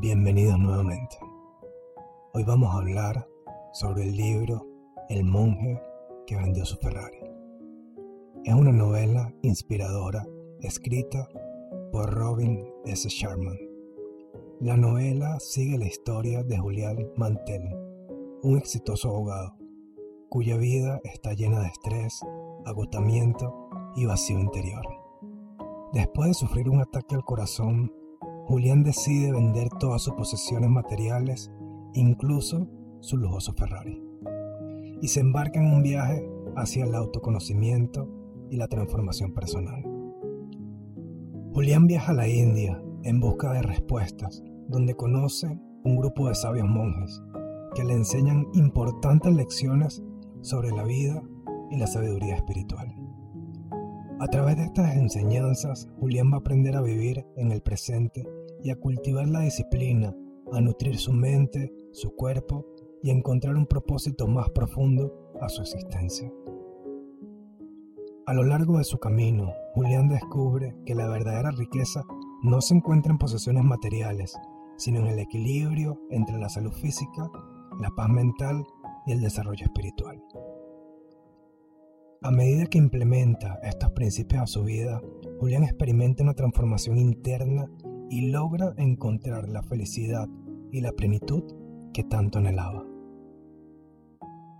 Bienvenidos nuevamente. Hoy vamos a hablar sobre el libro El monje que vendió su Ferrari. Es una novela inspiradora escrita por Robin S. Sharman. La novela sigue la historia de Julián Mantel, un exitoso abogado cuya vida está llena de estrés, agotamiento y vacío interior. Después de sufrir un ataque al corazón, Julián decide vender todas sus posesiones materiales, incluso su lujoso Ferrari, y se embarca en un viaje hacia el autoconocimiento y la transformación personal. Julián viaja a la India en busca de respuestas, donde conoce un grupo de sabios monjes que le enseñan importantes lecciones sobre la vida y la sabiduría espiritual. A través de estas enseñanzas, Julián va a aprender a vivir en el presente y a cultivar la disciplina, a nutrir su mente, su cuerpo y encontrar un propósito más profundo a su existencia. A lo largo de su camino, Julián descubre que la verdadera riqueza no se encuentra en posesiones materiales, sino en el equilibrio entre la salud física, la paz mental y el desarrollo espiritual. A medida que implementa estos principios a su vida, Julián experimenta una transformación interna y logra encontrar la felicidad y la plenitud que tanto anhelaba.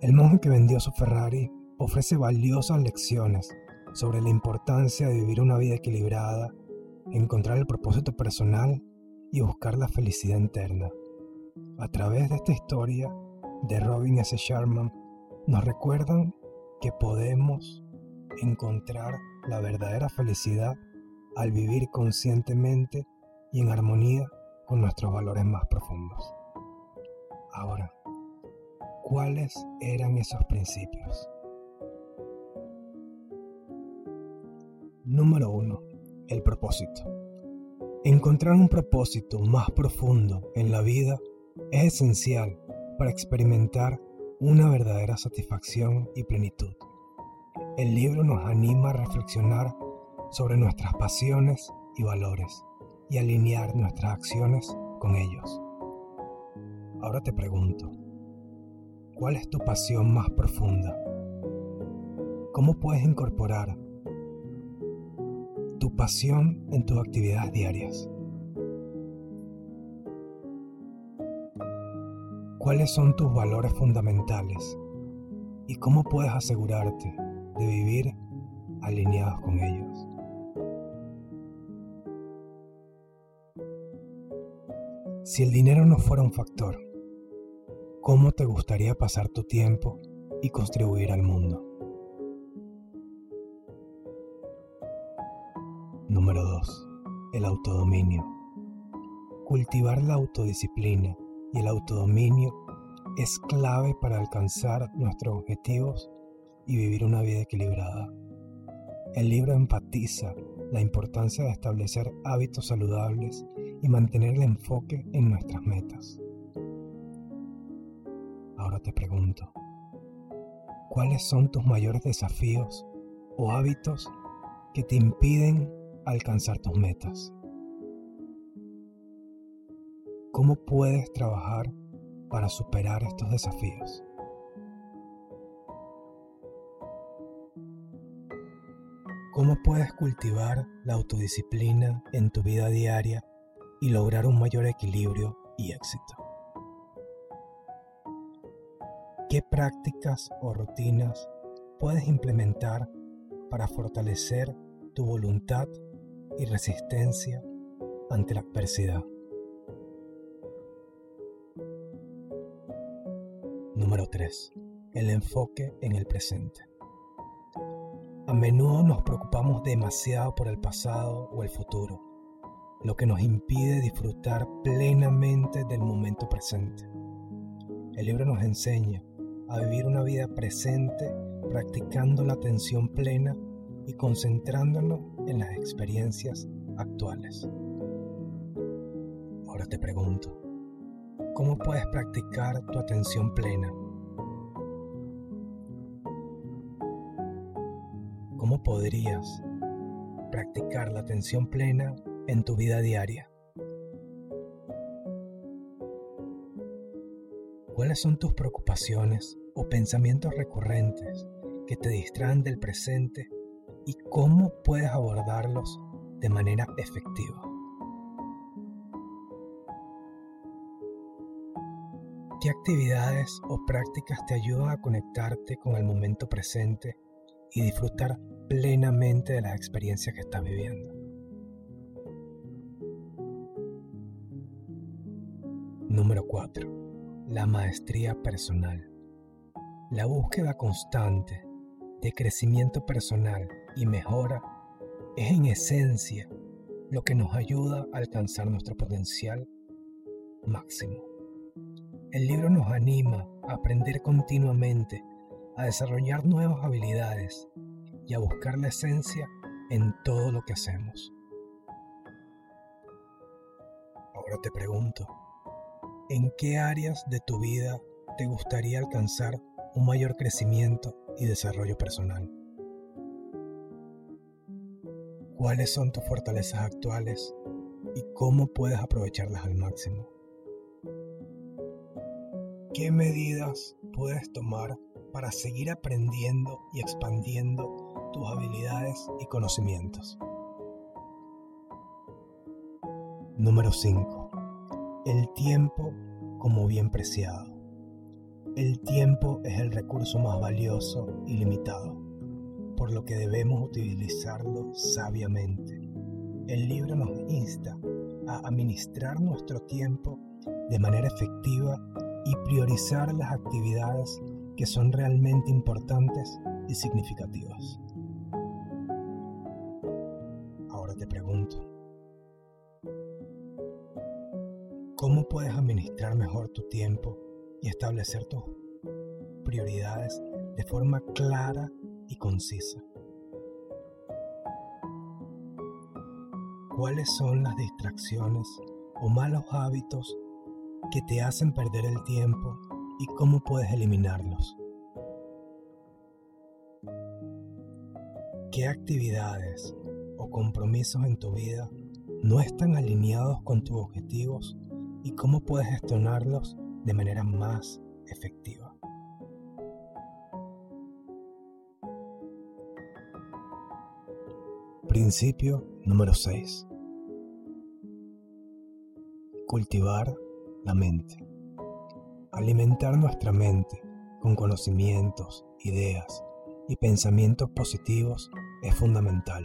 El monje que vendió su Ferrari ofrece valiosas lecciones sobre la importancia de vivir una vida equilibrada, encontrar el propósito personal y buscar la felicidad interna. A través de esta historia de Robin S. Sharman, nos recuerdan que podemos encontrar la verdadera felicidad al vivir conscientemente y en armonía con nuestros valores más profundos. Ahora, ¿cuáles eran esos principios? Número 1. El propósito. Encontrar un propósito más profundo en la vida es esencial para experimentar una verdadera satisfacción y plenitud. El libro nos anima a reflexionar sobre nuestras pasiones y valores y alinear nuestras acciones con ellos. Ahora te pregunto, ¿cuál es tu pasión más profunda? ¿Cómo puedes incorporar tu pasión en tus actividades diarias? cuáles son tus valores fundamentales y cómo puedes asegurarte de vivir alineados con ellos. Si el dinero no fuera un factor, ¿cómo te gustaría pasar tu tiempo y contribuir al mundo? Número 2. El autodominio. Cultivar la autodisciplina y el autodominio es clave para alcanzar nuestros objetivos y vivir una vida equilibrada. El libro enfatiza la importancia de establecer hábitos saludables y mantener el enfoque en nuestras metas. Ahora te pregunto, ¿cuáles son tus mayores desafíos o hábitos que te impiden alcanzar tus metas? ¿Cómo puedes trabajar para superar estos desafíos? ¿Cómo puedes cultivar la autodisciplina en tu vida diaria y lograr un mayor equilibrio y éxito? ¿Qué prácticas o rutinas puedes implementar para fortalecer tu voluntad y resistencia ante la adversidad? Número 3. El enfoque en el presente. A menudo nos preocupamos demasiado por el pasado o el futuro, lo que nos impide disfrutar plenamente del momento presente. El libro nos enseña a vivir una vida presente practicando la atención plena y concentrándonos en las experiencias actuales. Ahora te pregunto, ¿Cómo puedes practicar tu atención plena? ¿Cómo podrías practicar la atención plena en tu vida diaria? ¿Cuáles son tus preocupaciones o pensamientos recurrentes que te distraen del presente y cómo puedes abordarlos de manera efectiva? ¿Qué actividades o prácticas te ayudan a conectarte con el momento presente y disfrutar plenamente de las experiencias que estás viviendo? Número 4. La maestría personal. La búsqueda constante de crecimiento personal y mejora es en esencia lo que nos ayuda a alcanzar nuestro potencial máximo. El libro nos anima a aprender continuamente, a desarrollar nuevas habilidades y a buscar la esencia en todo lo que hacemos. Ahora te pregunto, ¿en qué áreas de tu vida te gustaría alcanzar un mayor crecimiento y desarrollo personal? ¿Cuáles son tus fortalezas actuales y cómo puedes aprovecharlas al máximo? ¿Qué medidas puedes tomar para seguir aprendiendo y expandiendo tus habilidades y conocimientos? Número 5. El tiempo como bien preciado. El tiempo es el recurso más valioso y limitado, por lo que debemos utilizarlo sabiamente. El libro nos insta a administrar nuestro tiempo de manera efectiva y priorizar las actividades que son realmente importantes y significativas. ¿Cómo puedes administrar mejor tu tiempo y establecer tus prioridades de forma clara y concisa? ¿Cuáles son las distracciones o malos hábitos que te hacen perder el tiempo y cómo puedes eliminarlos. ¿Qué actividades o compromisos en tu vida no están alineados con tus objetivos y cómo puedes gestionarlos de manera más efectiva? Principio número 6. Cultivar la mente. Alimentar nuestra mente con conocimientos, ideas y pensamientos positivos es fundamental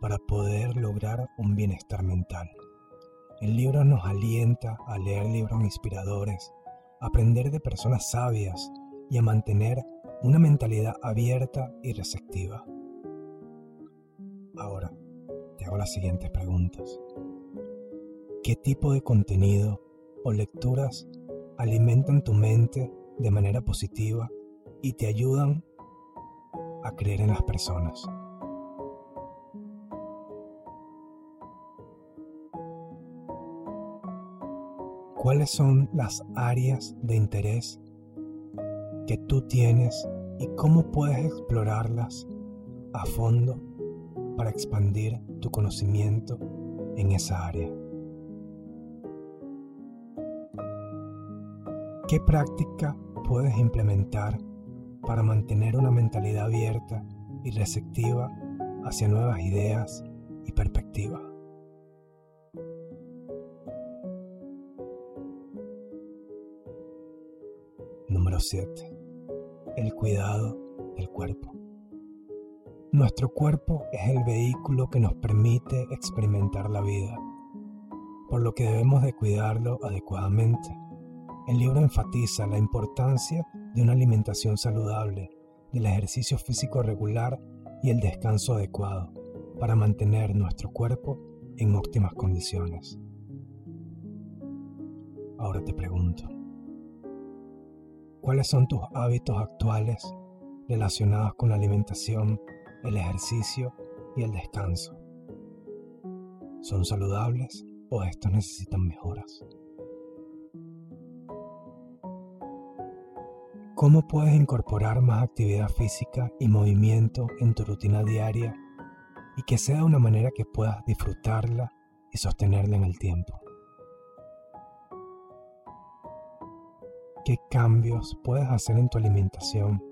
para poder lograr un bienestar mental. El libro nos alienta a leer libros inspiradores, a aprender de personas sabias y a mantener una mentalidad abierta y receptiva. Ahora, te hago las siguientes preguntas. ¿Qué tipo de contenido o lecturas alimentan tu mente de manera positiva y te ayudan a creer en las personas. ¿Cuáles son las áreas de interés que tú tienes y cómo puedes explorarlas a fondo para expandir tu conocimiento en esa área? ¿Qué práctica puedes implementar para mantener una mentalidad abierta y receptiva hacia nuevas ideas y perspectivas? Número 7. El cuidado del cuerpo. Nuestro cuerpo es el vehículo que nos permite experimentar la vida, por lo que debemos de cuidarlo adecuadamente el libro enfatiza la importancia de una alimentación saludable, del ejercicio físico regular y el descanso adecuado para mantener nuestro cuerpo en óptimas condiciones. Ahora te pregunto, ¿cuáles son tus hábitos actuales relacionados con la alimentación, el ejercicio y el descanso? ¿Son saludables o estos necesitan mejoras? ¿Cómo puedes incorporar más actividad física y movimiento en tu rutina diaria y que sea de una manera que puedas disfrutarla y sostenerla en el tiempo? Qué cambios puedes hacer en tu alimentación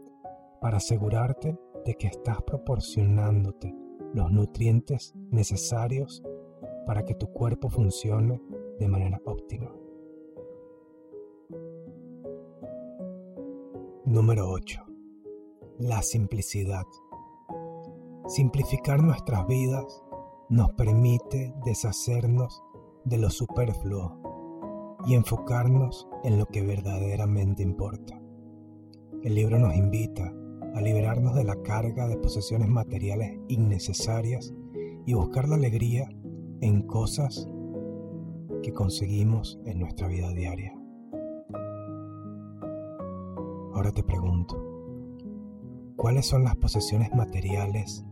para asegurarte de que estás proporcionándote los nutrientes necesarios para que tu cuerpo funcione de manera óptima. Número 8. La simplicidad. Simplificar nuestras vidas nos permite deshacernos de lo superfluo y enfocarnos en lo que verdaderamente importa. El libro nos invita a liberarnos de la carga de posesiones materiales innecesarias y buscar la alegría en cosas que conseguimos en nuestra vida diaria. Ahora te pregunto, ¿cuáles son las posesiones materiales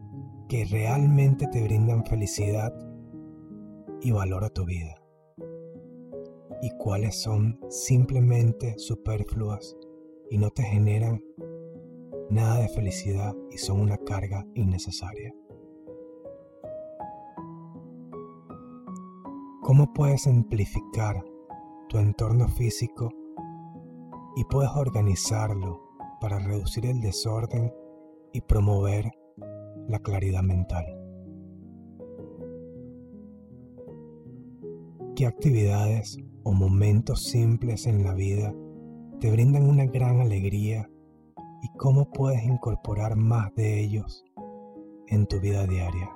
que realmente te brindan felicidad y valor a tu vida? ¿Y cuáles son simplemente superfluas y no te generan nada de felicidad y son una carga innecesaria? ¿Cómo puedes simplificar tu entorno físico y puedes organizarlo para reducir el desorden y promover la claridad mental? ¿Qué actividades o momentos simples en la vida te brindan una gran alegría y cómo puedes incorporar más de ellos en tu vida diaria?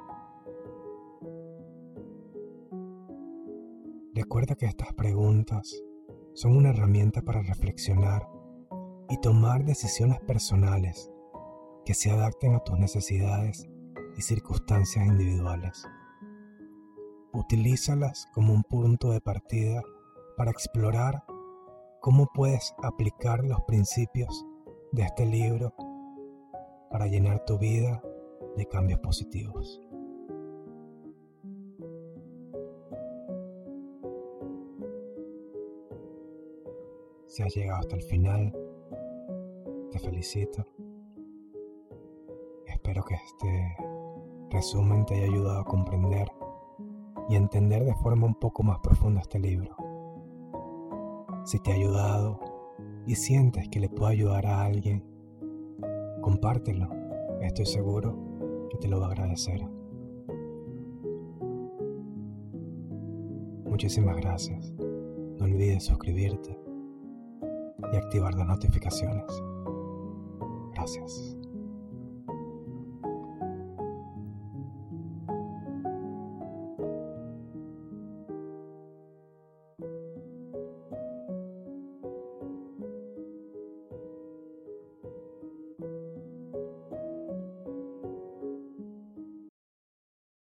Recuerda que estas preguntas son una herramienta para reflexionar y tomar decisiones personales que se adapten a tus necesidades y circunstancias individuales. Utilízalas como un punto de partida para explorar cómo puedes aplicar los principios de este libro para llenar tu vida de cambios positivos. Si has llegado hasta el final, te felicito. Espero que este resumen te haya ayudado a comprender y entender de forma un poco más profunda este libro. Si te ha ayudado y sientes que le puede ayudar a alguien, compártelo. Estoy seguro que te lo va a agradecer. Muchísimas gracias. No olvides suscribirte y activar las notificaciones. Gracias.